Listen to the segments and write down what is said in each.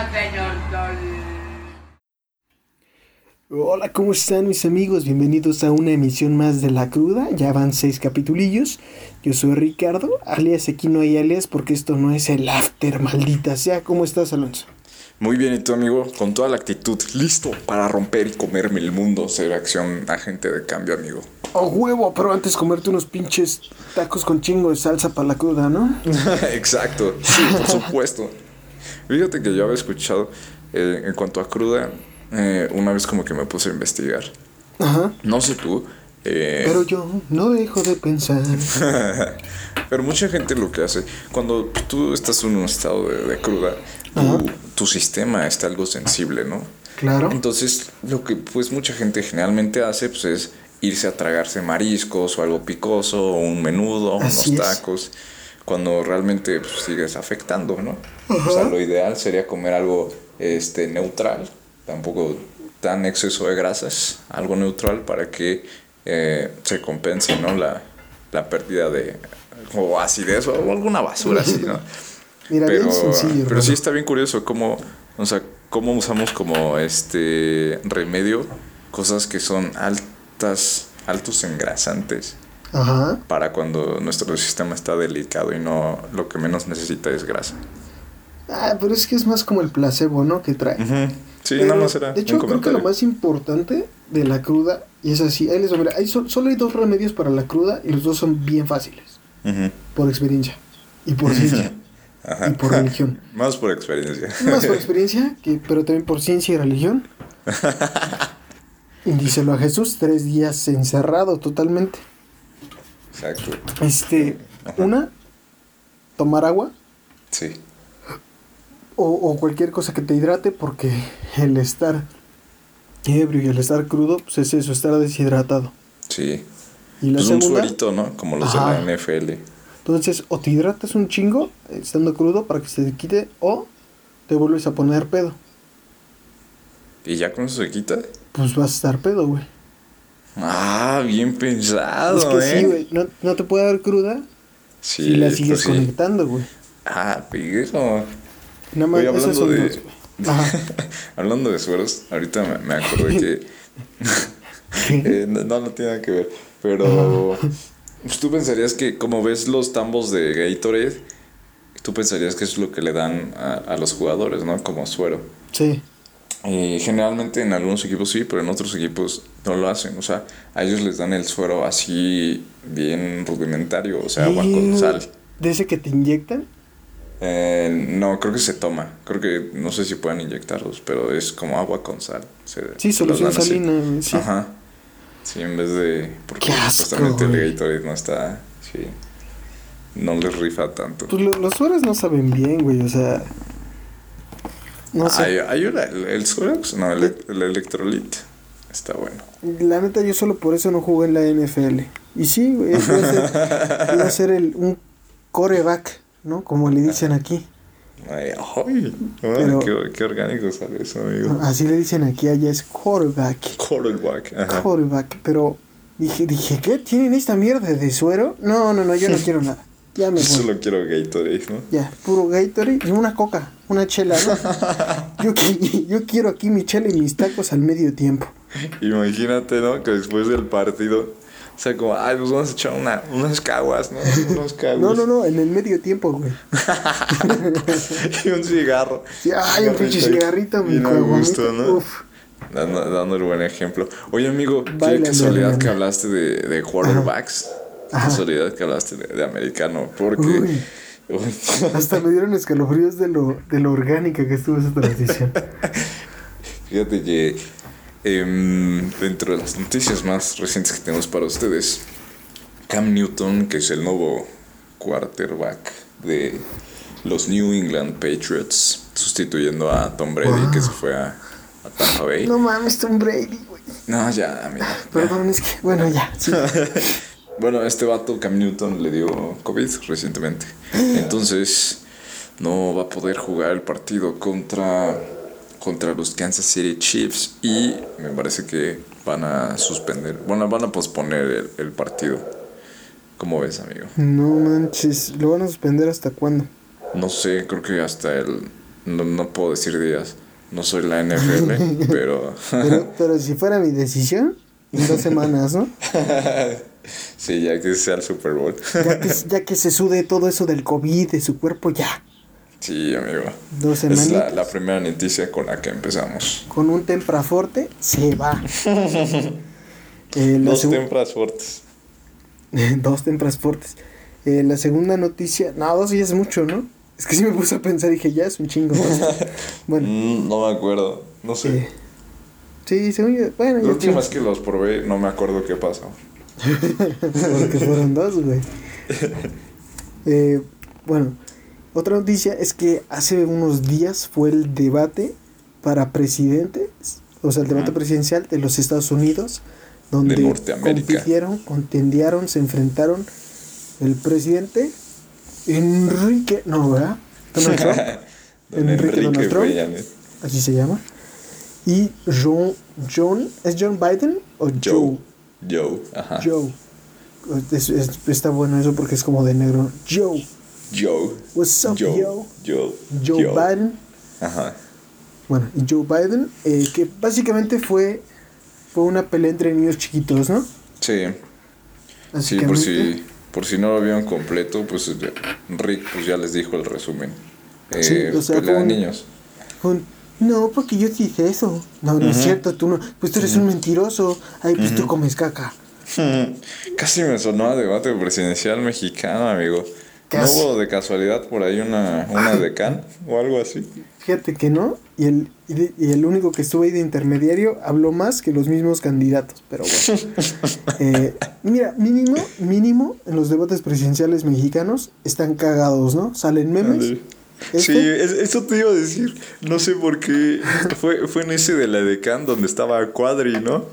Hola, señor Sol. Hola, ¿cómo están mis amigos? Bienvenidos a una emisión más de La Cruda. Ya van seis capitulillos. Yo soy Ricardo, alias aquí no hay alias porque esto no es el after, maldita sea. ¿Cómo estás, Alonso? Muy bien, ¿y tú, amigo? Con toda la actitud, listo para romper y comerme el mundo. Ser acción agente de cambio, amigo. Oh, huevo, pero antes comerte unos pinches tacos con chingo de salsa para la cruda, ¿no? Exacto, sí, por supuesto. Fíjate que yo había escuchado, eh, en cuanto a cruda, eh, una vez como que me puse a investigar. Ajá. No sé tú, eh, Pero yo no dejo de pensar. pero mucha gente lo que hace, cuando tú estás en un estado de, de cruda, tu, tu sistema está algo sensible, ¿no? Claro. Entonces, lo que pues mucha gente generalmente hace pues es irse a tragarse mariscos o algo picoso, o un menudo, unos es. Cuando realmente pues, sigues afectando, ¿no? O sea, lo ideal sería comer algo este neutral, tampoco tan exceso de grasas, algo neutral para que eh, se compense, ¿no? La, la pérdida de o acidez o alguna basura así, ¿no? Mira, pero, bien sencillo. pero sí está bien curioso cómo, o sea, cómo usamos como este remedio cosas que son altas, altos engrasantes Ajá. para cuando nuestro sistema está delicado y no lo que menos necesita es grasa. Ah, pero es que es más como el placebo, ¿no? Que trae. Sí, Pero, nada más era de hecho, un creo que lo más importante de la cruda, y es así, ahí les va, mira, hay sol- solo hay dos remedios para la cruda y los dos son bien fáciles, por experiencia y por ciencia Ajá. y por religión. Más por experiencia. Más por experiencia, que, pero también por ciencia y religión. Y díselo a Jesús, tres días encerrado totalmente. Exacto. Este, Ajá. una, tomar agua Sí. o, o cualquier cosa que te hidrate, porque el estar ebrio y el estar crudo, pues es eso, estar deshidratado. Sí. Y la Pues un suerito, ¿no? Como los Ajá. de la NFL. entonces o te hidratas un chingo estando crudo para que se te quite o te vuelves a poner pedo. ¿Y ya con eso se quita? Pues vas a estar pedo, güey. Ah, bien pensado, es que ¿eh? sí, güey, no, no te puede dar cruda Sí, si la sigues sí. conectando, güey. Ah, pero más, Oye, esas hablando de- dos. Hablando de sueros, ahorita me, me acordé que. eh, no, no, no tiene nada que ver. Pero. pues, tú pensarías que, como ves los tambos de Gatorade, tú pensarías que es lo que le dan a, a los jugadores, ¿no? Como suero. Sí. Y generalmente en algunos equipos sí, pero en otros equipos no lo hacen. O sea, a ellos les dan el suero así, bien rudimentario, o sea, agua con sal. De ese que te inyectan. Eh, no, creo que se toma. Creo que no sé si pueden inyectarlos, pero es como agua con sal. Se- Sí, solución salina, sí. Ajá. Sí, en vez de. Porque güey. el Gatorade no está. Sí. No les rifa tanto. Pues lo- los sueros no saben bien, güey, o sea. No sé. Hay, hay una, el, el Suerox, no, el, el Electrolit. Está bueno. La neta, yo solo por eso no jugué en la NFL. Y sí, güey, iba a ser, iba a ser el, un coreback, ¿no? Como le dicen aquí. Ay, ay, Pero- qué, qué orgánico sale eso, amigo. Así le dicen aquí, allá es quarterback. Quarterback. Ajá. Quarterback. Pero dije, dije, ¿qué? ¿Tienen esta mierda de suero? No, no, no, yo no quiero nada. Ya me voy. solo quiero Gatorade, ¿no? Ya, puro Gatorade y una coca, una chela, ¿no? yo, qui- yo quiero aquí mi chela y mis tacos al medio tiempo. Imagínate, ¿no? Que después del partido, o sea, como, ay, pues vamos a echar una, unas caguas, ¿no? Unos caguas. No, no, no, en el medio tiempo, güey. y un cigarro. Sí, ay, un pinche cigarrito, mi Bien gusto, ¿no? uf. Dando, dando el buen ejemplo. Oye, amigo, qué casualidad que hablaste de, de quarterbacks. Ajá. casualidad que hablaste de, de americano. Porque. Uy. Hasta me dieron escalofríos de lo, de lo orgánica que estuvo esa transición. Fíjate que em, dentro de las noticias más recientes que tenemos para ustedes, Cam Newton, que es el nuevo quarterback de los New England Patriots, sustituyendo a Tom Brady, Wow. que se fue a, a Tampa Bay. No mames, Tom Brady, güey. No, ya, mira. Perdón, es que, bueno, ya, sí. Bueno, este vato, Cam Newton, le dio COVID recientemente. Entonces, no va a poder jugar el partido contra, contra los Kansas City Chiefs. Y me parece que van a suspender, bueno, van a posponer el, el partido. ¿Cómo ves, amigo? No manches, ¿lo van a suspender hasta cuándo? No sé, creo que hasta el no, no puedo decir días. No soy la NFL, pero... Pero, pero si fuera mi decisión, en dos semanas, ¿no? sí, ya que sea el Super Bowl. Ya que, ya que se sude todo eso del COVID de su cuerpo, ya. Sí, amigo. Dos Es la, primera noticia con la que empezamos. Con un tempraforte, se va. Eh, Dos fuertes. dos temprafortes. Eh, la segunda noticia, no, dos ya es mucho, ¿no? Es que sí me puse a pensar, dije, ya es un chingo. bueno, Mm, no me acuerdo. No sé. eh, sí, según yo, bueno, La ya última tiene- vez que los probé, no me acuerdo qué pasó. Porque fueron dos, güey. Eh, bueno, otra noticia es que hace unos días fue el debate para presidente, o sea, el debate presidencial de los Estados Unidos, donde compitieron, contendieron, se enfrentaron el presidente Enrique, no, ¿verdad? Donald Trump, Don Enrique Donald Trump. Así se llama, y John, John, ¿es John Biden o Joe? Joe. Joe. Ajá. Joe. Es- es- está bueno eso porque es como de negro. Joe. Joe. What's up, Joe. yo? Joe. Joe Biden. Ajá. Bueno, y Joe Biden, eh, que básicamente fue, fue una pelea entre niños chiquitos, ¿no? Sí. Sí, por si, por si no lo vieron completo, pues Rick pues ya les dijo el resumen. Eh, Sí, o sea, pelea fue de niños. Un- no, porque yo sí hice eso. No, no es cierto, tú no. Pues tú eres un mentiroso. Ay, pues tú comes caca. Casi me sonó a debate presidencial mexicano, amigo. ¿No hubo de casualidad por ahí una, una decán o algo así? Fíjate que no. Y el, y, de- y el único que estuvo ahí de intermediario habló más que los mismos candidatos. Pero bueno. Eh, mira, mínimo, mínimo en los debates presidenciales mexicanos están cagados, ¿no? Salen memes. Este- Sí, es- eso te iba a decir. No sé por qué. Fue, fue en ese de la decán donde estaba Cuadri, ¿no?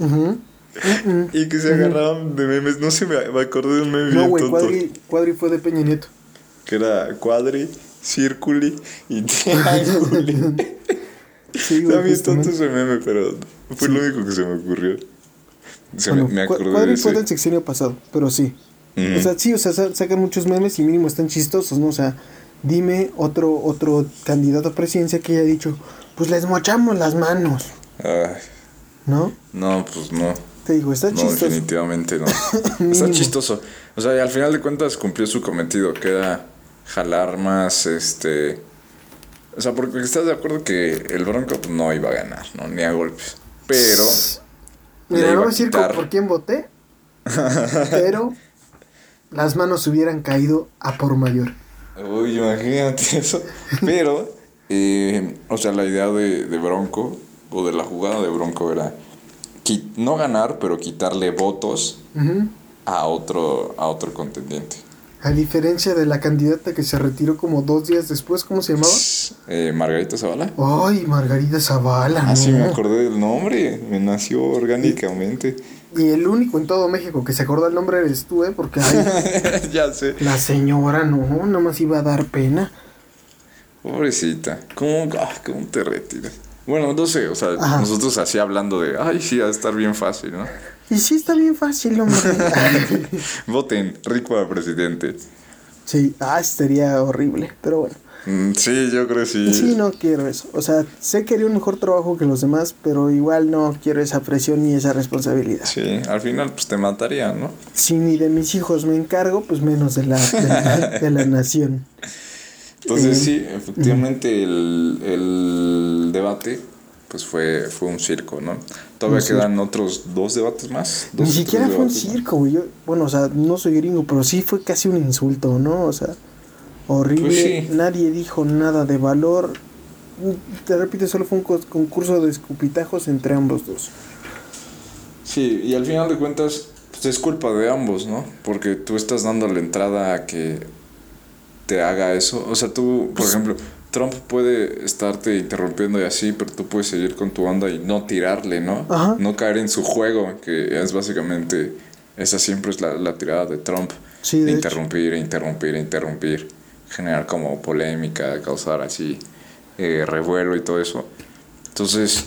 Y que se agarraban de memes. No sé, me, me acordé de un meme No, güey. Cuadri, Cuadri fue de Peña Nieto. Que era Cuadri, Círculi y Trianguli. Sí, güey, justamente. tonto ese meme, pero fue lo único que se me ocurrió. Se Bueno, me, me acordé Cuadri de fue del sexenio pasado, pero sí. O sea, sí, o sea, sa- sacan muchos memes y mínimo están chistosos, ¿no? O sea, dime otro, otro candidato a presidencia que haya dicho, pues les mochamos las manos, Ay, ¿no? no, pues no. Te digo, está No, chistoso. definitivamente no. Está chistoso. O sea, y al final de cuentas cumplió su cometido, que era jalar más, este... O sea, porque estás de acuerdo que el Bronco pues, no iba a ganar, ¿no? Ni a golpes. Pero... Mira, no voy a decir quitar- por quién voté, pero las manos hubieran caído a por mayor. Uy, imagínate eso. Pero, eh, o sea, la idea de, de Bronco, o de la jugada de Bronco era no ganar, pero quitarle votos Ujú. a otro, a otro contendiente. A diferencia de la candidata que se retiró como dos días después, ¿cómo se llamaba? Eh, Margarita Zavala. Ay, Margarita Zavala. Ah, sí, me acordé del nombre. Me nació orgánicamente. Y el único en todo México que se acordó el nombre eres tú, ¿eh? Porque ay, ya sé. la señora no, nada más iba a dar pena. Pobrecita. ¿Cómo, ah, cómo te retiras? Bueno, no sé, o sea, Ajá. nosotros así hablando de, ay, sí, va a estar bien fácil, ¿no? Y sí está bien fácil, hombre. Voten, rico a presidente. sí, ah, estaría horrible, pero bueno. Mm, sí, yo creo que sí. Sí, no quiero eso. O sea, sé que haría un mejor trabajo que los demás, pero igual no quiero esa presión ni esa responsabilidad. Sí, al final pues te mataría, ¿no? Si ni de mis hijos me encargo, pues menos de la, de la, de la nación. Entonces Eh, sí, efectivamente el, el debate pues fue, fue un circo, ¿no? Todavía Un circo. quedan otros dos debates más. Ni dos siquiera fue un circo, güey. Bueno, o sea, no soy gringo, pero sí fue casi un insulto, ¿no? O sea, horrible. Pues sí. Nadie dijo nada de valor. Te repito, solo fue un co- concurso de escupitajos entre ambos dos. Sí, y al final de cuentas pues es culpa de ambos, ¿no? Porque tú estás dando la entrada a que te haga eso. O sea, tú, por ejemplo, Trump puede estarte interrumpiendo y así, pero tú puedes seguir con tu onda y no tirarle, ¿no? Ajá. No caer en su juego, que es básicamente, esa siempre es la, la tirada de Trump. Sí, de hecho. interrumpir, interrumpir, interrumpir, generar como polémica, causar así eh, revuelo y todo eso. Entonces,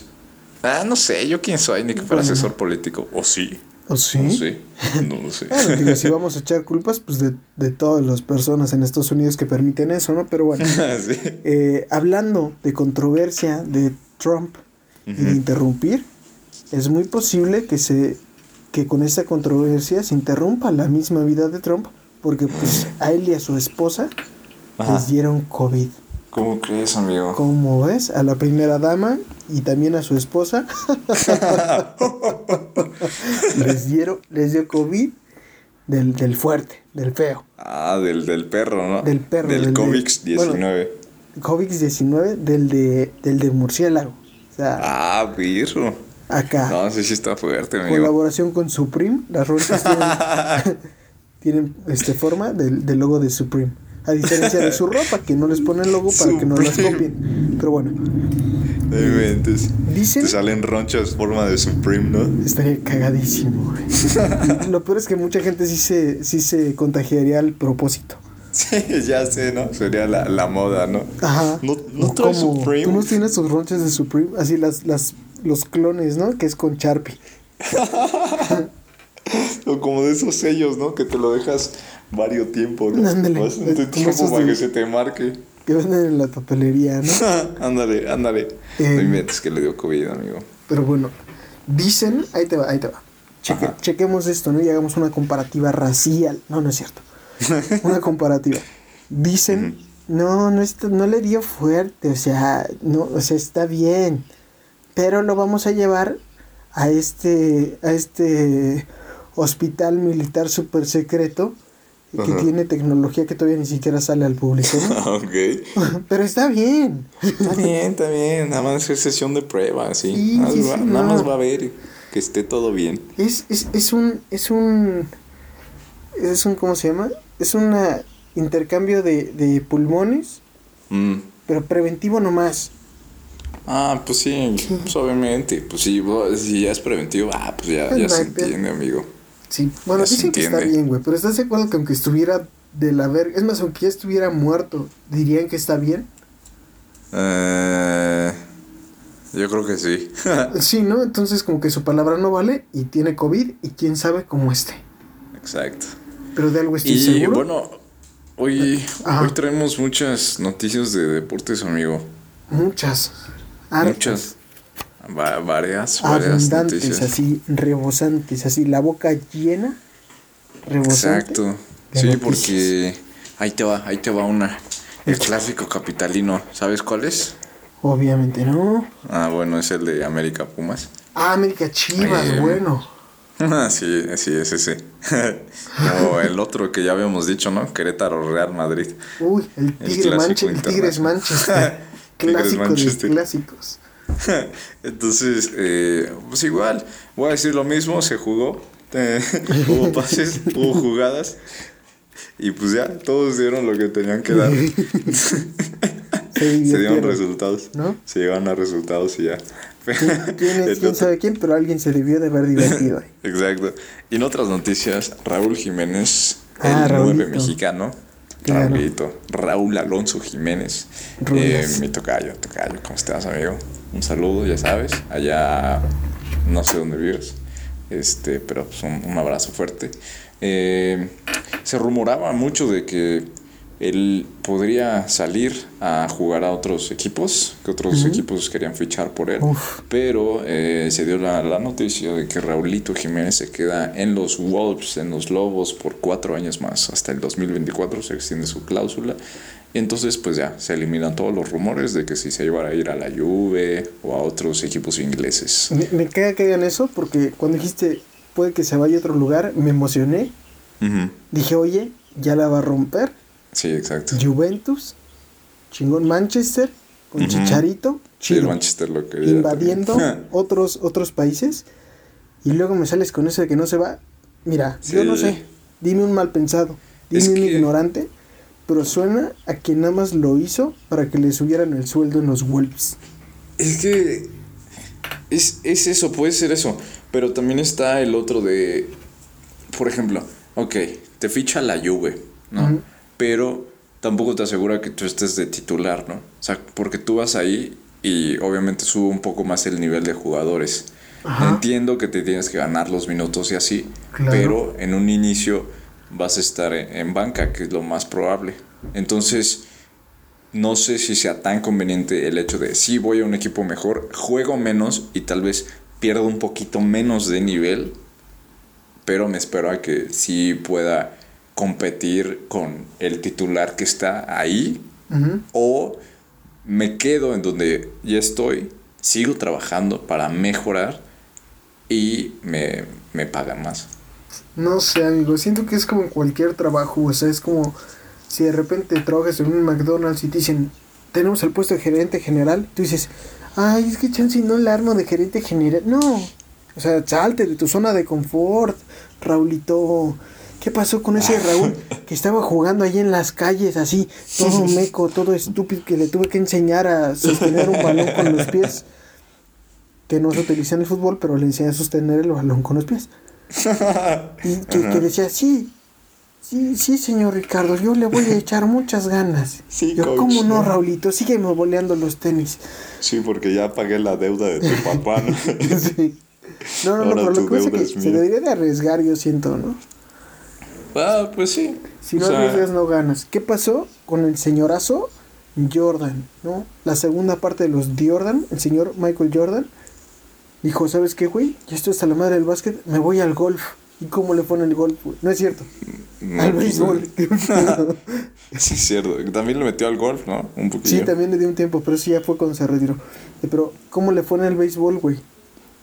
ah, no sé, yo quién soy, ni que Bueno. asesor político, o sí. ¿O sí? No sé, no lo sé. Bueno, digo, si vamos a echar culpas, pues de, de todas las personas en Estados Unidos que permiten eso, ¿no? Pero bueno, sí. eh, hablando de controversia de Trump y de interrumpir, es muy posible que se que con esta controversia se interrumpa la misma vida de Trump, porque pues a él y a su esposa Ajá. les dieron COVID. ¿Cómo crees, amigo? ¿Cómo ves? A la primera dama y también a su esposa les dieron, les dio COVID del, del fuerte, del feo. Ah, del, del perro, ¿no? Del perro, Del, del de- Comics bueno. 19. COVID-19 del de, del de murciélago. O sea, Ah, birro. acá. No, ese sí está fuerte, amigo. Colaboración con Supreme. Las rollas tienen, tienen este, forma del, del logo de Supreme. A diferencia de su ropa, que no les ponen logo para que no las copien. Pero bueno, No inventes. dicen. Te salen ronchas forma de Supreme, ¿no? Estaría cagadísimo, güey. Lo peor es que mucha gente sí se, sí se contagiaría al propósito. Sí, ya sé, ¿no? Sería la, la moda, ¿no? Ajá. No, no trae Como, Supreme. Tú no tienes tus ronchas de Supreme, así las, las, los clones, ¿no? Que es con Sharpie. O como de esos sellos, ¿no? Que te lo dejas varios tiempo, ¿no? Ándale. Bastante tiempo para de- que se te marque. Que venden en la papelería, ¿no? ándale, ándale. Eh. No inventes que le dio COVID, amigo. Pero bueno, dicen, ahí te va, ahí te va. Cheque- chequemos esto, ¿no? Y hagamos una comparativa racial. No, no es cierto. Una comparativa. Dicen, no, no, está- no le dio fuerte, o sea, no, o sea, está bien. Pero lo vamos a llevar a este, a este hospital militar super secreto que Ajá. tiene tecnología que todavía ni siquiera sale al público, ¿no? ok. Pero está bien. Está bien, está bien. Nada más es sesión de prueba, sí. Sí, nada, sí, más va, sí, nada no. más va a ver que esté todo bien. Es, es, es un, es un, es un, ¿cómo se llama? Es un intercambio de, de pulmones, Mm. pero preventivo nomás. Ah, pues sí, pues obviamente. Pues sí, si ya es preventivo, ah, pues ya, ya se entiende, amigo. Sí, bueno, Ya dicen que está bien, güey, pero ¿estás de acuerdo que aunque estuviera de la verga, es más, aunque ya estuviera muerto, dirían que está bien? Eh, yo creo que sí. Sí, ¿no? Entonces como que su palabra no vale y tiene COVID y quién sabe cómo esté. Exacto. Pero de algo estoy Y seguro. bueno, hoy, Ajá. hoy traemos muchas noticias de deportes, amigo. Muchas. hartas, Muchas. Va- varias, varias Abundantes, noticias. así, rebosantes, así, la boca llena, rebosante. Exacto. Sí, noticias. porque ahí te va, ahí te va una. El clásico capitalino, ¿sabes cuál es? Obviamente no. Ah, bueno, es el de América Pumas. Ah, América Chivas, Eh, bueno. Ah, sí, sí, es ese. o el otro que ya habíamos dicho, ¿no? Querétaro Real Madrid. Uy, el el Tigre clásico Manche- el Tigres. Manchester. Tigres Clásico Manchester. de clásicos. Entonces, eh, pues igual, voy a decir lo mismo, se jugó, eh, hubo pases, hubo jugadas, y pues ya, todos dieron lo que tenían que dar. Se dieron resultados, ¿no? se llegaron a resultados y ya. ¿Quién, es- sabe quién? Pero alguien se debió de haber divertido. Exacto. Y en otras noticias, Raúl Jiménez, Ah, el nueve Raulito. mexicano. Raulito, Raúl Alonso Jiménez, eh, mi tocayo, tocayo, ¿cómo estás, amigo? Un saludo, ya sabes, allá no sé dónde vives, este, pero pues un, un abrazo fuerte. Eh, se rumoraba mucho de que él podría salir a jugar a otros equipos, que otros equipos querían fichar por él, Uf. pero eh, se dio la, la noticia de que Raulito Jiménez se queda en los Wolves, en los Lobos, por cuatro años más, hasta el 2024 se extiende su cláusula. Y entonces pues ya se eliminan todos los rumores de que si se iba a ir a la Juve o a otros equipos ingleses. Me, me caga que hagan eso porque cuando dijiste puede que se vaya a otro lugar, me emocioné. Dije, oye, ya la va a romper. Sí, exacto. Juventus, chingón Manchester, con. Chicharito, Sí, chido. Manchester lo quería invadiendo otros, otros países. Y luego me sales con eso de que no se va. Mira, yo no sé. Dime un mal pensado. Dime Es un que- ignorante. Pero suena a que nada más lo hizo para que le subieran el sueldo en los Wolves. Es que es, es eso, puede ser eso. Pero también está el otro de, por ejemplo, ok, te ficha la Juve, ¿no? Pero tampoco te asegura que tú estés de titular, ¿no? O sea, porque tú vas ahí y obviamente sube un poco más el nivel de jugadores. Ajá. Entiendo que te tienes que ganar los minutos y así, Claro. pero en un inicio vas a estar en, en banca, que es lo más probable. Entonces, no sé si sea tan conveniente el hecho de si voy a un equipo mejor, juego menos y tal vez pierdo un poquito menos de nivel, pero me espero a que sí pueda competir con el titular que está ahí o me quedo en donde ya estoy, sigo trabajando para mejorar y me, me pagan más. No sé, amigo, siento que es como cualquier trabajo, o sea, es como si de repente trabajas en un McDonald's y te dicen, tenemos el puesto de gerente general, tú dices, ay, es que chance no la armo de gerente general. No, o sea, salte de tu zona de confort, Raulito. ¿Qué pasó con ese Raúl que estaba jugando ahí en las calles así, todo meco, todo estúpido, que le tuve que enseñar a sostener un balón con los pies? Que no se utiliza en el fútbol, pero le enseñé a sostener el balón con los pies. Y que, que decía, sí, sí, sí, señor Ricardo, yo le voy a echar muchas ganas. Sí, yo, coach, ¿cómo no. Raulito? Sígueme boleando los tenis. Sí, porque ya pagué la deuda de tu papá. ¿no? Sí. No, no, no, pero lo que pasa es que se debería de arriesgar, yo siento, ¿no? Ah, pues sí. Si O no arriesgas, no ganas. ¿Qué pasó con el señorazo Jordan, no? La segunda parte de los Jordan, el señor Michael Jordan, dijo, ¿sabes qué, güey? Ya estoy hasta la madre del básquet, me voy al golf. ¿Y cómo le fue en el golf, güey? No es cierto. no, al pues, béisbol. Sí, es cierto. También le metió al golf, ¿no? Un poquillo. Sí, también le dio un tiempo, pero eso ya fue cuando se retiró. Eh, Pero, ¿cómo le fue en el béisbol, güey?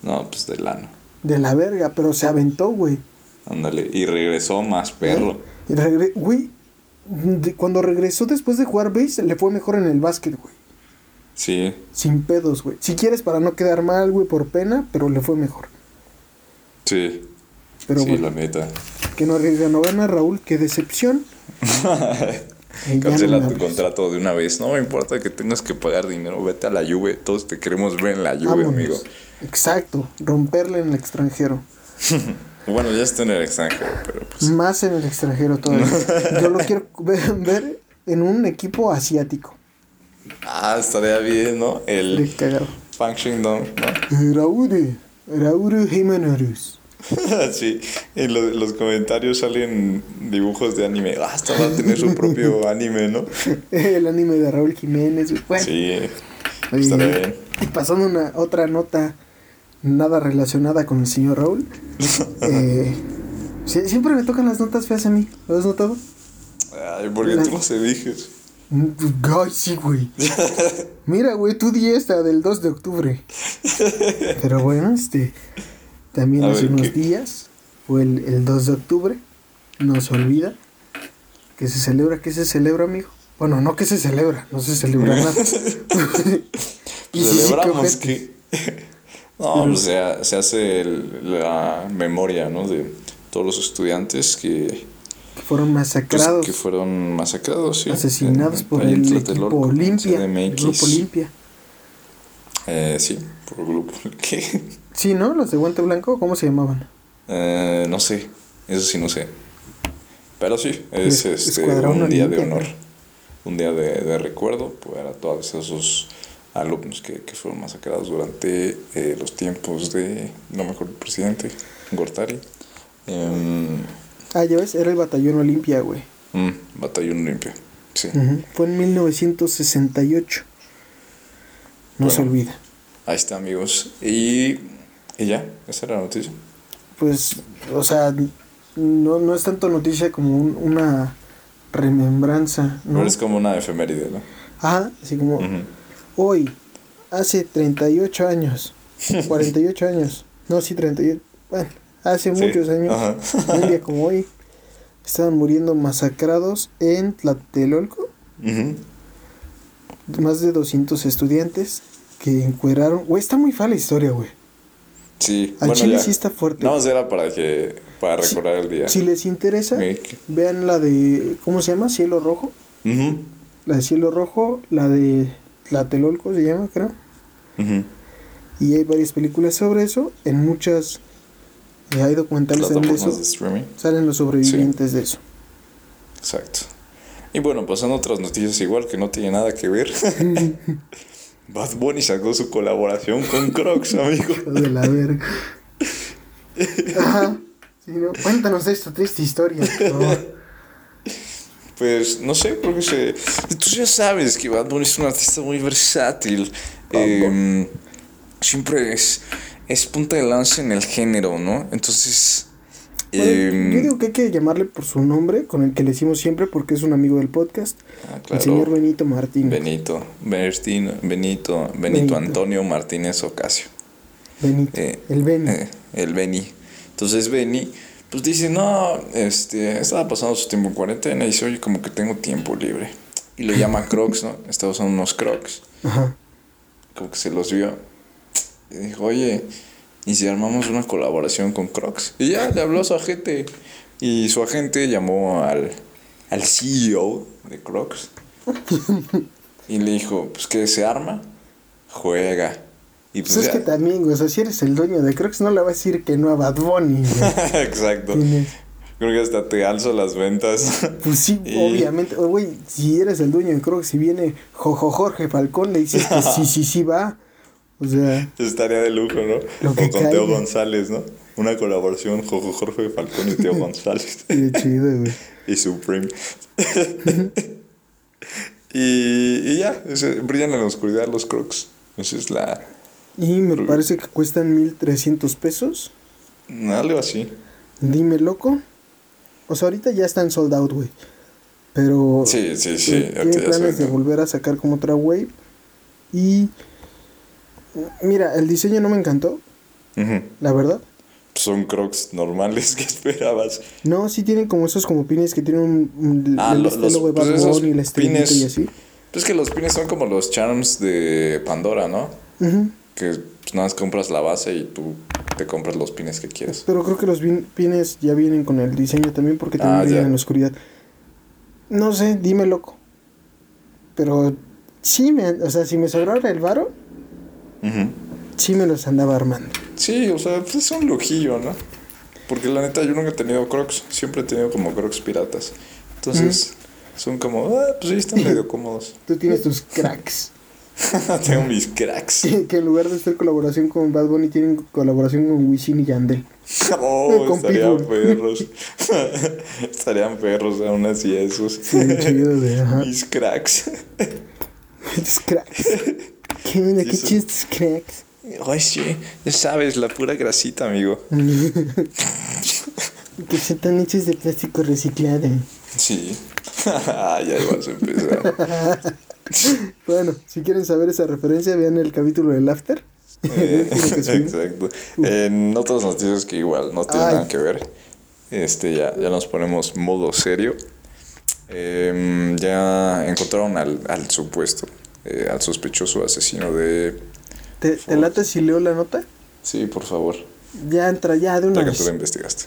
No, pues de lano. De la verga, pero se aventó, güey. Ándale. Y regresó más perro. Y regre- Güey, cuando regresó después de jugar base, le fue mejor en el básquet, güey. Sí. Sin pedos, güey. Si quieres para no quedar mal, güey, por pena, pero le fue mejor. Sí. Pero sí, bueno, la neta. que no arriesga, no gana Raúl, qué decepción. Cancela no tu contrato de una vez. No me importa que tengas que pagar dinero. Vete a la Juve. Todos te queremos ver en la Vámonos. amigo. Exacto, romperle en el extranjero. Bueno, ya está en el extranjero, pero pues. Más en el extranjero todavía. Yo lo quiero ver, ver en un equipo asiático. Ah, estaría bien, ¿no? El cagado. Function Dome, ¿no? Raúl, Raúl Jiménez. sí, en lo- los comentarios salen dibujos de anime. Ah, hasta va a tener su propio anime, ¿no? El anime de Raúl Jiménez. güey. Bueno, Sí, estaría bien. y pasando una otra nota nada relacionada con el señor Raúl. eh, sie- siempre me tocan las notas feas a mí. ¿Lo has notado? Ay, porque La- tú no se dijes. Ay, sí, güey. Mira, güey, tú di esta del 2 de octubre. Pero bueno, este. También A hace ver, unos ¿qué? días fue el, el 2 de octubre. No se olvida. Que se celebra, ¿qué se celebra, amigo? Bueno, no que se celebra, no se celebra nada. Y sí, sí, Celebramos ojete. que. No, pues se, se hace el- la memoria, ¿no? De todos los estudiantes que, Que fueron pues, masacrados, que fueron masacrados, sí. asesinados en- por en el Tlatelolco, equipo Olimpia. El grupo Olimpia. Eh, sí, por grupo. ¿Qué? Sí, ¿no? Los de guante blanco, ¿cómo se llamaban? Eh, no sé, eso sí no sé. Pero sí, es Es- este, un día de honor. Un día de, de recuerdo para todos esos alumnos que, que fueron masacrados durante eh, los tiempos de, no mejor, el presidente Gortari. Em, Ah, ya ves, era el batallón Olimpia, güey. mm, batallón limpio. Sí. Ujú, Fue en 1968. No se olvida. Ahí está, amigos. Y, y ya, esa era la noticia. Pues, o sea, no, no es tanto noticia como un- una remembranza, ¿no? Pero es como una efeméride, ¿no? Ah, así como. Hoy, hace 38 años, 48 años, no, sí, 38, bueno, hace Sí, muchos años, ajá. un día como hoy, estaban muriendo masacrados en Tlatelolco, Ujú. más de 200 estudiantes que encueraron, güey, está muy fea la historia, güey. Sí, Al bueno, chile ya. sí está fuerte. No, era para que para recordar el día. Si les interesa, vean la de, ¿cómo se llama? Cielo Rojo. Ujú, La de Cielo Rojo, la de Tlatelolco se llama, creo. Y hay varias películas sobre eso. En muchas eh, hay documentales Plataformas eso. de. Salen los sobrevivientes de eso. Exacto. Y bueno, pasando a otras noticias igual que no tiene nada que ver. Bad Bunny sacó su colaboración con Crocs, amigo. De la verga. Ajá. Sí, ¿no? Cuéntanos esta triste historia, por favor. Pues no sé, porque se. Tú ya sabes que Bad Bunny es un artista muy versátil. Eh, siempre es, es punta de lanza en el género, ¿no? Entonces. Bueno, eh, yo digo que hay que llamarle por su nombre, con el que le decimos siempre, porque es un amigo del podcast. ah, El claro, señor Benito Martínez. Benito, Bertino, Benito, Benito, Benito. Antonio Martínez Ocasio. Benito. Eh, el Beni. Eh, el Beni. Entonces Beni, pues dice, no, este, estaba pasando su tiempo en cuarentena y dice, oye, como que tengo tiempo libre. Y lo llama Crocs, ¿no? Estaba usando unos Crocs. Ajá. Como que se los vio. Y dijo, oye, ¿y si armamos una colaboración con Crocs? Y ya, le habló a su agente. Y su agente llamó al, al CEO de Crocs. y le dijo, pues que se arma, juega. Y pues, Pues es ya. que también, güey, o sea, si eres el dueño de Crocs, no le vas a decir que no a Bad Bunny, güey. Exacto. Tienes- Creo que hasta te alzo las ventas. Pues sí, Y- obviamente. Güey, si eres el dueño de Crocs, si viene Jojo Jorge Falcón, le dices que sí, sí, sí va. O sea, Estaría de lujo, ¿no? Lo que o con Teo. González, ¿no? Una colaboración Jojo Jorge Falcón y Teo González. qué chido, güey. y Supreme. y, y ya, brillan en la oscuridad los crocs. Esa es la. Y me parece que cuestan 1300 pesos. Algo así. Dime, loco. O sea, ahorita ya están sold out, güey. Pero. Sí, sí, sí. Tiene planes de volver a sacar como otra wave. Y. Mira, el diseño no me encantó, Ujú. la verdad. Son crocs normales que esperabas. No, sí tienen como esos como pines que tienen un, un Ah, el lo- los- de pues esos la estrellita pines- y así. Pues que los pines son como los charms de Pandora, ¿no? Ujú. Que pues, nada más compras la base y tú te compras los pines que quieras. Pero creo que los pines ya vienen con el diseño también porque también Ah, vienen en la oscuridad. No sé, dime loco. Pero sí me, o sea, si me sobrara el varo, Ujú. sí me los andaba armando. Sí, o sea, pues es un lujillo, ¿no? Porque la neta yo nunca he tenido crocs, siempre he tenido como crocs piratas. Entonces, son como, ah, pues sí, están medio cómodos. Tú tienes tus cracks. Tengo mis cracks. que en lugar de hacer colaboración con Bad Bunny tienen colaboración con Wisin y Yandel. Oh, Con estarían Pitbull. perros. estarían perros aún así esos. Sí, chido de, ajá. Mis cracks. Tus cracks. ¿Qué onda? ¿Qué tus cracks? Ay, sí, ya sabes, la pura grasita, amigo. que se están hechos de plástico reciclado. Sí. ya ibas a empezar. Bueno, si quieren saber esa referencia, vean el capítulo del After. Eh, exacto. En otras noticias que igual no tienen Ay. nada que ver, este ya, ya nos ponemos modo serio. Em, ya encontraron al, al supuesto, eh, al sospechoso asesino de... ¿Te, te late si leo la nota? Sí, por favor, Ya entra ya de una ya que tú la investigaste.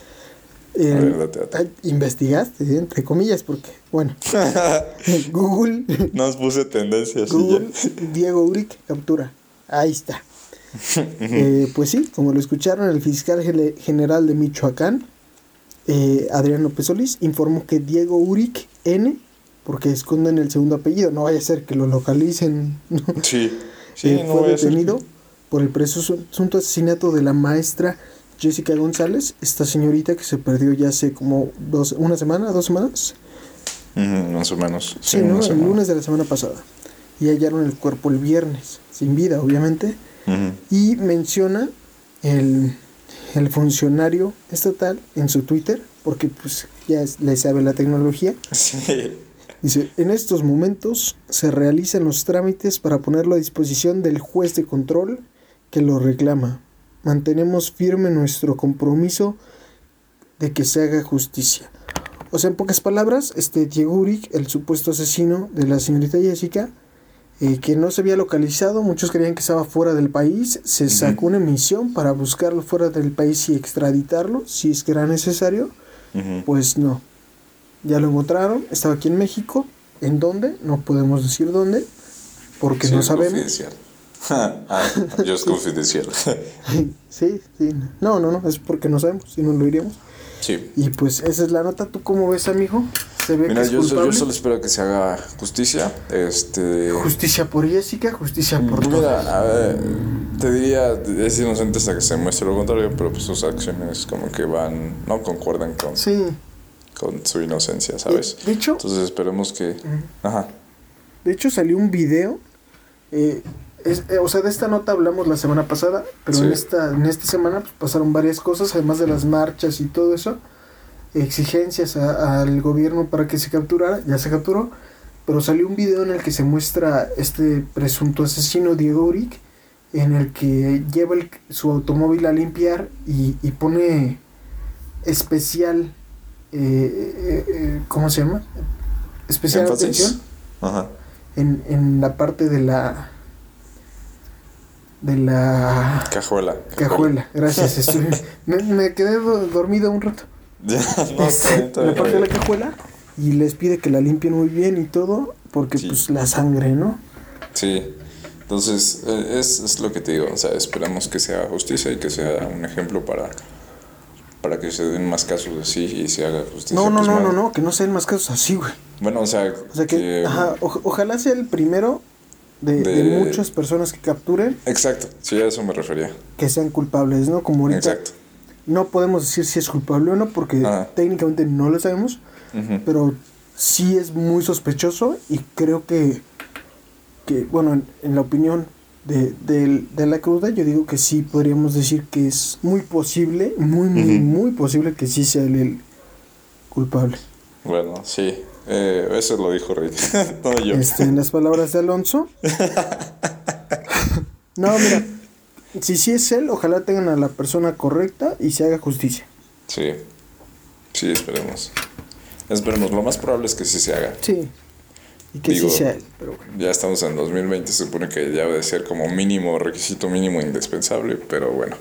Eh, A ver, date, date. ay, investigaste, eh, entre comillas, porque, bueno, Google, Nos puse tendencias Google. Diego Uric, captura. Ahí está. Eh, pues sí, como lo escucharon, el fiscal general de Michoacán, eh, Adrián López Solís, informó que Diego Uric N, porque esconden el segundo apellido, no vaya a ser que lo localicen. Sí, sí, Eh, no fue detenido por el presunto asesinato de la maestra Jessica González, esta señorita que se perdió ya hace como dos, una semana, dos semanas. Ujú, más o menos. Sí, ¿no? El lunes de la semana pasada. Y hallaron el cuerpo el viernes, sin vida, obviamente. Y menciona el, el funcionario estatal en su Twitter, porque pues ya es- le sabe la tecnología. Sí. Dice, en estos momentos se realizan los trámites para ponerlo a disposición del juez de control que lo reclama. Mantenemos firme nuestro compromiso de que se haga justicia. O sea, en pocas palabras, este Diego Uric, el supuesto asesino de la señorita Jessica, eh, que no se había localizado, muchos creían que estaba fuera del país, se sacó una misión para buscarlo fuera del país y extraditarlo, si es que era necesario. Pues no. Ya lo encontraron, estaba aquí en México. ¿En dónde? No podemos decir dónde, porque Sí, no sabemos. confidencial. ah, yo es confidencial. sí, sí. No, no, no, es porque no sabemos, si no lo diríamos. sí. Y pues esa es la nota. ¿Tú cómo ves, amigo? se ve Mira, que es yo, yo solo espero que se haga justicia. Este. Justicia por Jessica, justicia por. Mira, a ver, te diría, es inocente hasta que se muestre lo contrario, pero pues sus acciones como que van, no concuerdan con, Sí. con su inocencia, ¿sabes? De hecho, Entonces esperemos que... Ajá. de hecho salió un video. eh, es- eh, o sea, de esta nota hablamos la semana pasada, pero en esta en esta semana pues, pasaron varias cosas, además de las marchas y todo eso. Exigencias a- al gobierno para que se capturara, ya se capturó. Pero salió un video en el que se muestra este presunto asesino Diego Uric, en el que lleva el- su automóvil a limpiar y, y pone especial, eh, eh, eh, ¿cómo se llama? Especial Énfasis. atención Ajá. en, en la parte de la de la Cajuela. cajuela. Gracias, estoy, me, me quedé do- dormido un rato. Ya, no, Este, la parte de la cajuela y les pide que la limpien muy bien y todo porque Sí. pues la sangre, ¿no? Sí. Entonces, eh, es, es lo que te digo, o sea, esperamos que sea justicia y que sea un ejemplo para, para que se den más casos así y se haga justicia. No, no, pues, no, no, no, que no sean más casos así, güey. Bueno, o sea, O sea que, ajá, ojalá sea el primero de, de De- muchas personas que capturen Exacto, sí, a eso me refería. que sean culpables, ¿no? Como ahorita Exacto. no podemos decir si es culpable o no porque Ajá. técnicamente no lo sabemos, pero sí es muy sospechoso y creo que, que bueno, en, en la opinión de, del- de la cruda, yo digo que sí podríamos decir que es muy posible, muy, muy, muy posible que sí sea él el culpable. Bueno, sí, eh, eso lo dijo Rick, no yo. Este, en las palabras de Alonso. no, mira, si sí es él, ojalá tengan a la persona correcta y se haga justicia. Sí, sí, esperemos. Esperemos, lo más probable es que sí se haga. Sí. Y que Digo, sí sea él, pero bueno. Ya estamos en 2020, se supone que ya debe de ser como mínimo, requisito mínimo indispensable, pero bueno.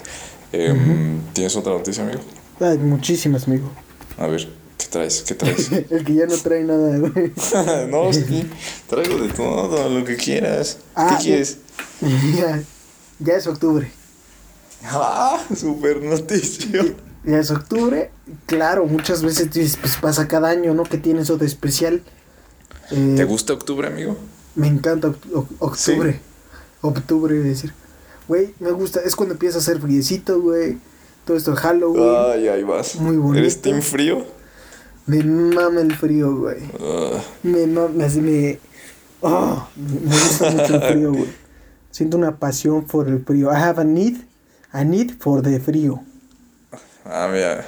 Em, ¿Tienes otra noticia, amigo? Hay muchísimas, amigo. A ver, ¿qué traes? ¿Qué traes? El que ya no trae nada, güey. no, sí, traigo de todo, lo que quieras. Ah, ¿Qué quieres? ya, ya es octubre. ¡Ah! Super noticia. Ya es octubre. Claro, muchas veces dices, pues pasa cada año, ¿no? Que tiene eso de especial. Eh, ¿Te gusta octubre, amigo? Me encanta oct- oc- octubre. Octubre, es decir. Güey, me gusta. Es cuando empieza a hacer friecito, güey. Todo esto de Halloween. Ay, ahí vas. Muy bonito. ¿Eres team frío? Me mama el frío, güey. Ah, Me mama, así me... Oh, me gusta mucho el frío, güey. Siento una pasión por el frío. I have a need, a need for the frío. ah, mira.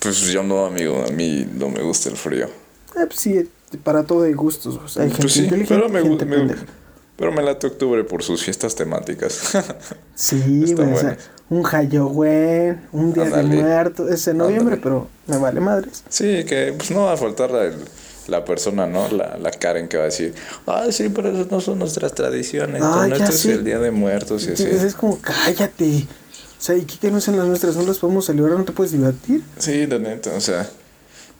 Pues yo no, amigo. A mí no me gusta el frío. Eh, pues sí, para todo hay gustos. o sea, hay gente Pues sí, inteligente pero me, gente me- pendeja. pero me late octubre por sus fiestas temáticas. Sí, güey, o sea. Un Halloween, un Día de Muertos, es en noviembre, pero me vale madres. sí, que pues no va a faltar la, la persona, ¿no? La, la Karen que va a decir, ay, sí, pero esas no son nuestras tradiciones. Ah, ya esto es el Día de Muertos y así. Es como, cállate. O sea, ¿y qué no son las nuestras? ¿No las podemos celebrar? ¿No te puedes divertir? Sí, la neta, o sea,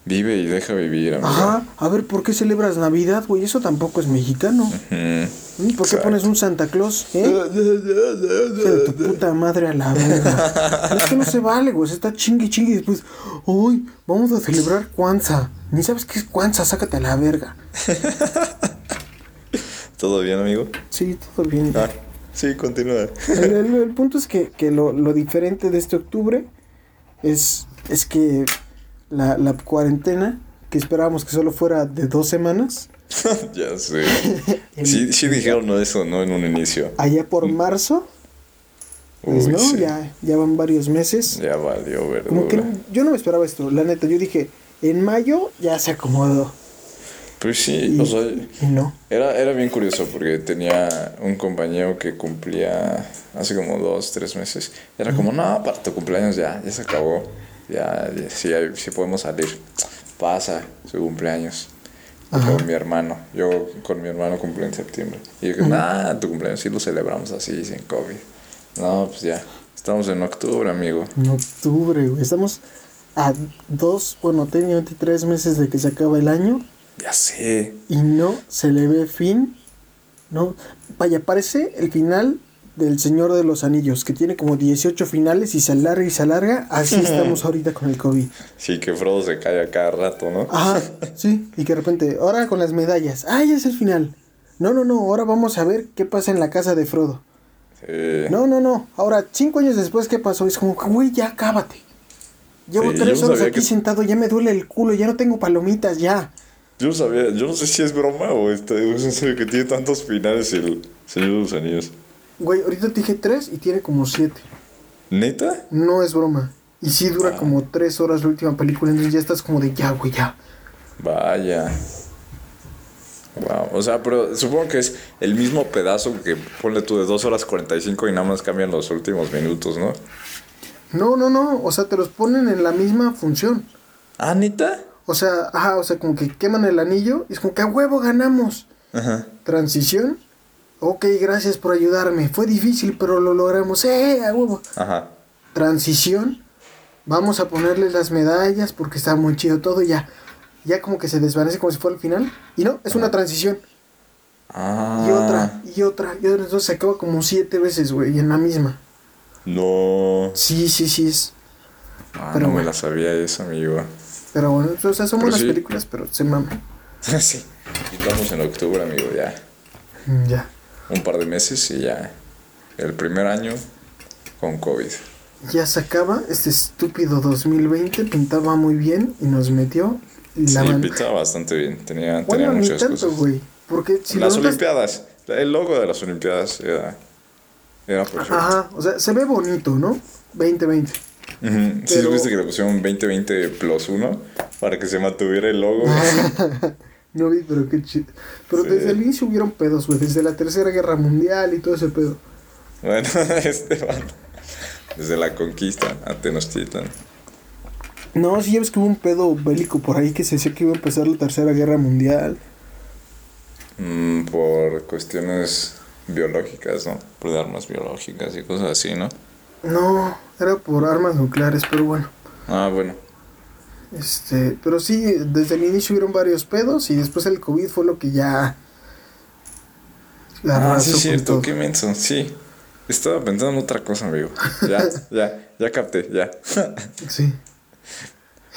vive y deja vivir, amigo. Ajá, a ver, ¿por qué celebras Navidad, güey? Eso tampoco es mexicano. ¿Mm? ¿Por qué pones un Santa Claus? ¿Eh? De tu puta madre a la verga. es que no se vale, güey. Se está chingue chingue y después, uy, vamos a celebrar Kwanzaa. Ni sabes qué es Kwanzaa, sácate a la verga. ¿Todo bien, amigo? Sí, todo bien. Ah, sí, continúa. El, el- el punto es que, que lo, lo diferente de este octubre es, es que la, la cuarentena, que esperábamos que solo fuera de dos semanas, ya sé. Sí, sí dijeron eso, ¿no? En un inicio. allá por marzo, pues Uy, no, sí. ya, ya van varios meses. Ya valió, Como que yo no me esperaba esto, la neta, yo dije, en mayo ya se acomodó. Pues sí, Y, o sea, no. era, era bien curioso porque tenía un compañero que cumplía hace como dos, tres meses. Era como, no, para tu cumpleaños ya, ya se acabó. Ya, hay- sí podemos salir. Pasa su cumpleaños. Con mi hermano. Yo con mi hermano cumplí en septiembre. Y yo dije, nah, tu cumpleaños sí lo celebramos así, sin COVID. No, pues ya. Estamos en octubre, amigo. En octubre, güey. Estamos a dos, bueno, técnicamente tres meses de que se acaba el año. Ya sé. y no se le ve fin. No, vaya, parece el final del Señor de los Anillos, que tiene como 18 finales y se alarga y se alarga. Así estamos ahorita con el COVID. Sí, que Frodo se cae a cada rato, ¿no? Ajá, sí. Y que de repente, ahora con las medallas. Ah, ya es el final. No, no, no, ahora vamos a ver qué pasa en la casa de Frodo. Sí. No, no, no. Ahora, cinco años después, ¿qué pasó? Es como, güey, ya cábate. Llevo Sí, tres horas aquí que- sentado, ya me duele el culo, ya no tengo palomitas, ya. Yo no sabía, yo no sé si es broma o este, es en serio que tiene tantos finales el Señor de los Anillos. Güey, ahorita te dije tres y tiene como siete. ¿Neta? No es broma. Y sí dura Ah. como tres horas la última película, entonces ya estás como de ya, güey, ya. Vaya. Wow. O sea, pero supongo que es el mismo pedazo que ponle tú de 2 horas 45 y nada más cambian los últimos minutos, ¿no? No, no, no. O sea, te los ponen en la misma función. Ah, neta. O sea, ajá, o sea, como que queman el anillo y es como que a huevo ganamos. Ajá. Transición. Ok, gracias por ayudarme. Fue difícil, pero lo logramos. ¡Eh, a huevo! Ajá. Transición. Vamos a ponerle las medallas porque está muy chido todo y ya. Ya como que se desvanece como si fuera el final. Y no, es una transición. Ah. Y otra, y otra, y otra. Entonces se acaba como siete veces, güey, en la misma. No. Sí, sí, sí es. Ah, Pero no me la sabía eso, amigo. Pero bueno, o sea, son Pero buenas sí. películas, pero se maman. sí. Y Estamos en octubre, amigo, ya. Mm, Ya. Un par de meses y ya. El primer año con COVID. Ya se acaba este estúpido 2020, pintaba muy bien y nos metió la sí, pintaba bastante bien. Tenía, tenía Bueno, ni muchas tanto, cosas. güey. Porque si Las notas- Olimpiadas. El logo de las Olimpiadas era, era perfecto. Ajá, o sea, se ve bonito, ¿no? 2020. Ujú. Sí, Pero- viste que le pusieron 2020 plus 1 para que se mantuviera el logo. no vi, pero qué chido. Pero Sí. desde el inicio hubieron pedos, güey. Desde la Tercera Guerra Mundial y todo ese pedo. bueno, este. Desde la conquista a Tenochtitlan. No, sí, ya ves que hubo un pedo bélico por ahí que se decía que iba a empezar la Tercera Guerra Mundial. Mm, por cuestiones biológicas, ¿no? Por armas biológicas y cosas así, ¿no? No, era por armas nucleares, pero bueno. Ah, bueno. Este, pero sí, desde el inicio hubieron varios pedos y después el COVID fue lo que ya. la Ah, sí, es cierto, qué menso. Sí. Estaba pensando en otra cosa, amigo. Ya, ya, ya capté, ya. Sí.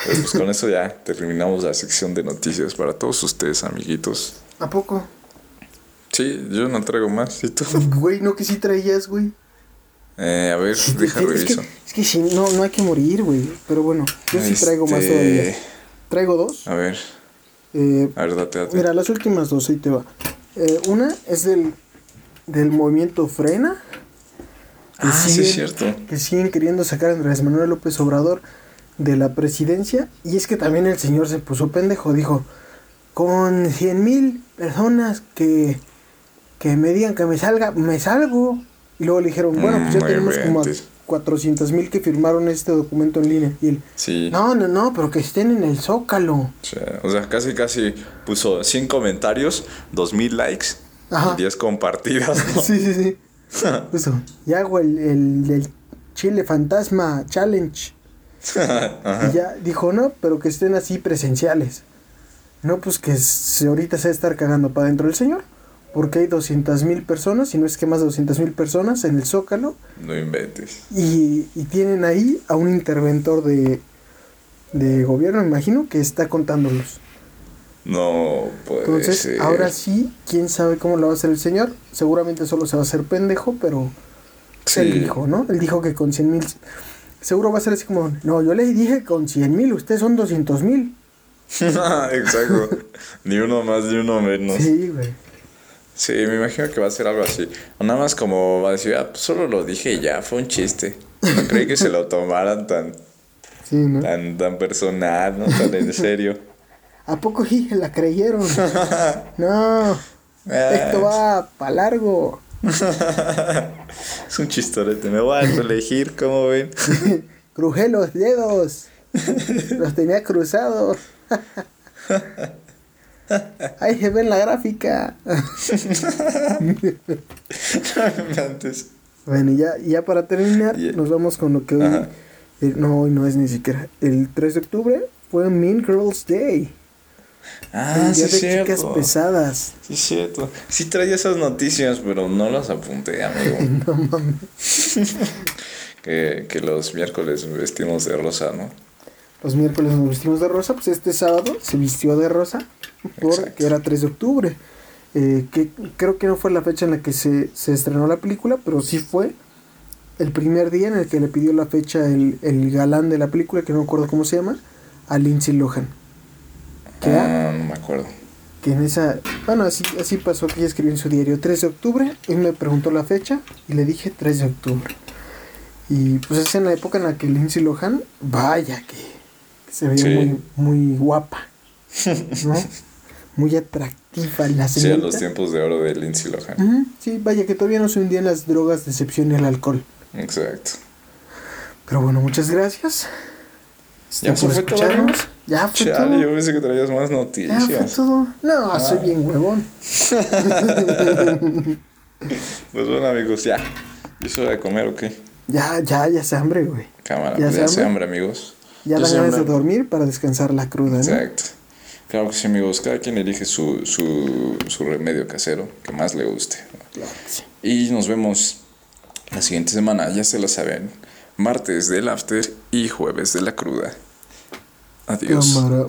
Pues, pues con eso ya terminamos la sección de noticias para todos ustedes, amiguitos. ¿A poco? Sí, yo no traigo más. ¿Y tú? Güey, no que sí traías, güey. Eh, a ver, deja es, reviso. que, es que sí, no, no hay que morir, güey. Pero bueno, yo sí traigo más Este, todavía. Traigo dos. A ver, Eh, a ver, date, date. mira, las últimas dos, ahí te va. Eh, una es del, del movimiento Frena. que ah, sí, es cierto. Que siguen queriendo sacar a Andrés Manuel López Obrador de la presidencia. Y es que también el señor se puso pendejo. Dijo, con 100 mil personas que, que me digan que me salga, me salgo. Y luego le dijeron, bueno, pues ya Mm, tenemos como inventes. 400 mil que firmaron este documento en línea. Y él, Sí. no, no, no, pero que estén en el zócalo. O sea, o sea, casi, casi puso 100 comentarios, 2000 likes Ajá. y 10 compartidas. ¿no? Sí, sí, sí. Eso. Y hago el, el, el Chile Fantasma Challenge. Y ya dijo, no, pero que estén así presenciales. No, pues que se, ahorita se va a estar cagando para dentro del señor. Porque hay 200 mil personas, si no es que más de 200 mil personas en el Zócalo. No inventes. Y, y tienen ahí a un interventor de, de gobierno, me imagino, que está contándolos. No puede Entonces, ser. ahora sí, quién sabe cómo lo va a hacer el señor. Seguramente solo se va a hacer pendejo, pero pues, él Sí. dijo, ¿no? Él dijo que con 100 mil. Seguro va a ser así como, no, yo le dije con 100 mil, ustedes son 200 mil. Exacto. ni uno más, ni uno menos. Sí. Sí, me imagino que va a ser algo así. O nada más como va a decir, ah, pues solo lo dije y ya, fue un chiste. No creí que se lo tomaran tan, Sí, ¿no? tan, tan personal, ¿no? Tan en serio. ¿A poco sí la creyeron? no, esto va para largo. es un chistorete. Me voy a elegir, ¿cómo ven? Crujé los dedos. Los tenía cruzados. Ahí se ve en la gráfica. Antes. Bueno, y ya, ya para terminar, nos vamos con lo que hoy. Eh, no, hoy no es ni siquiera. El 3 de octubre fue Mean Girls Day. Ah, el sí, día es de chicas pesadas. Sí, es cierto. Sí traía esas noticias, pero no las apunté, amigo. No mames. que, que los miércoles vestimos de rosa, ¿no? Los miércoles nos vestimos de rosa, pues este sábado se vistió de rosa porque Exacto. era 3 de octubre. Eh, que creo que no fue la fecha en la que se, se estrenó la película, pero sí fue el primer día en el que le pidió la fecha el, el galán de la película, que no me acuerdo cómo se llama, a Lindsay Lohan. Que, Ah, no me acuerdo. que en esa, bueno, así, así pasó que ella escribió en su diario 3 de octubre y me preguntó la fecha y le dije 3 de octubre. Y pues es en la época en la que Lindsay Lohan, vaya que, que se veía Sí. muy, muy guapa, ¿no? muy atractiva la Sí, a señorita. los tiempos de oro de Lindsay Lohan. Sí, vaya que todavía no se hundía en las drogas, decepción y el alcohol. Exacto. Pero bueno, muchas gracias. ¿Ya por fue todo? escucharnos. Ya fue Chale, todo. yo pensé que traías más Ya fue noticias. todo. No, Ah. soy bien huevón. Pues bueno, amigos, ya. ¿Y eso de comer o qué? Ya, ya, ya se hambre, güey. Cámara, ¿Ya pues se ya se hambre? hambre, amigos. Ya Ya dan ganas de dormir para descansar la cruda, ¿no? Exacto. Claro que sí, amigos. Cada quien elige su, su, su remedio casero que más le guste. Claro que sí. Y nos vemos la siguiente semana, ya se la saben. Martes del after y jueves de la cruda. Adiós. Cámara.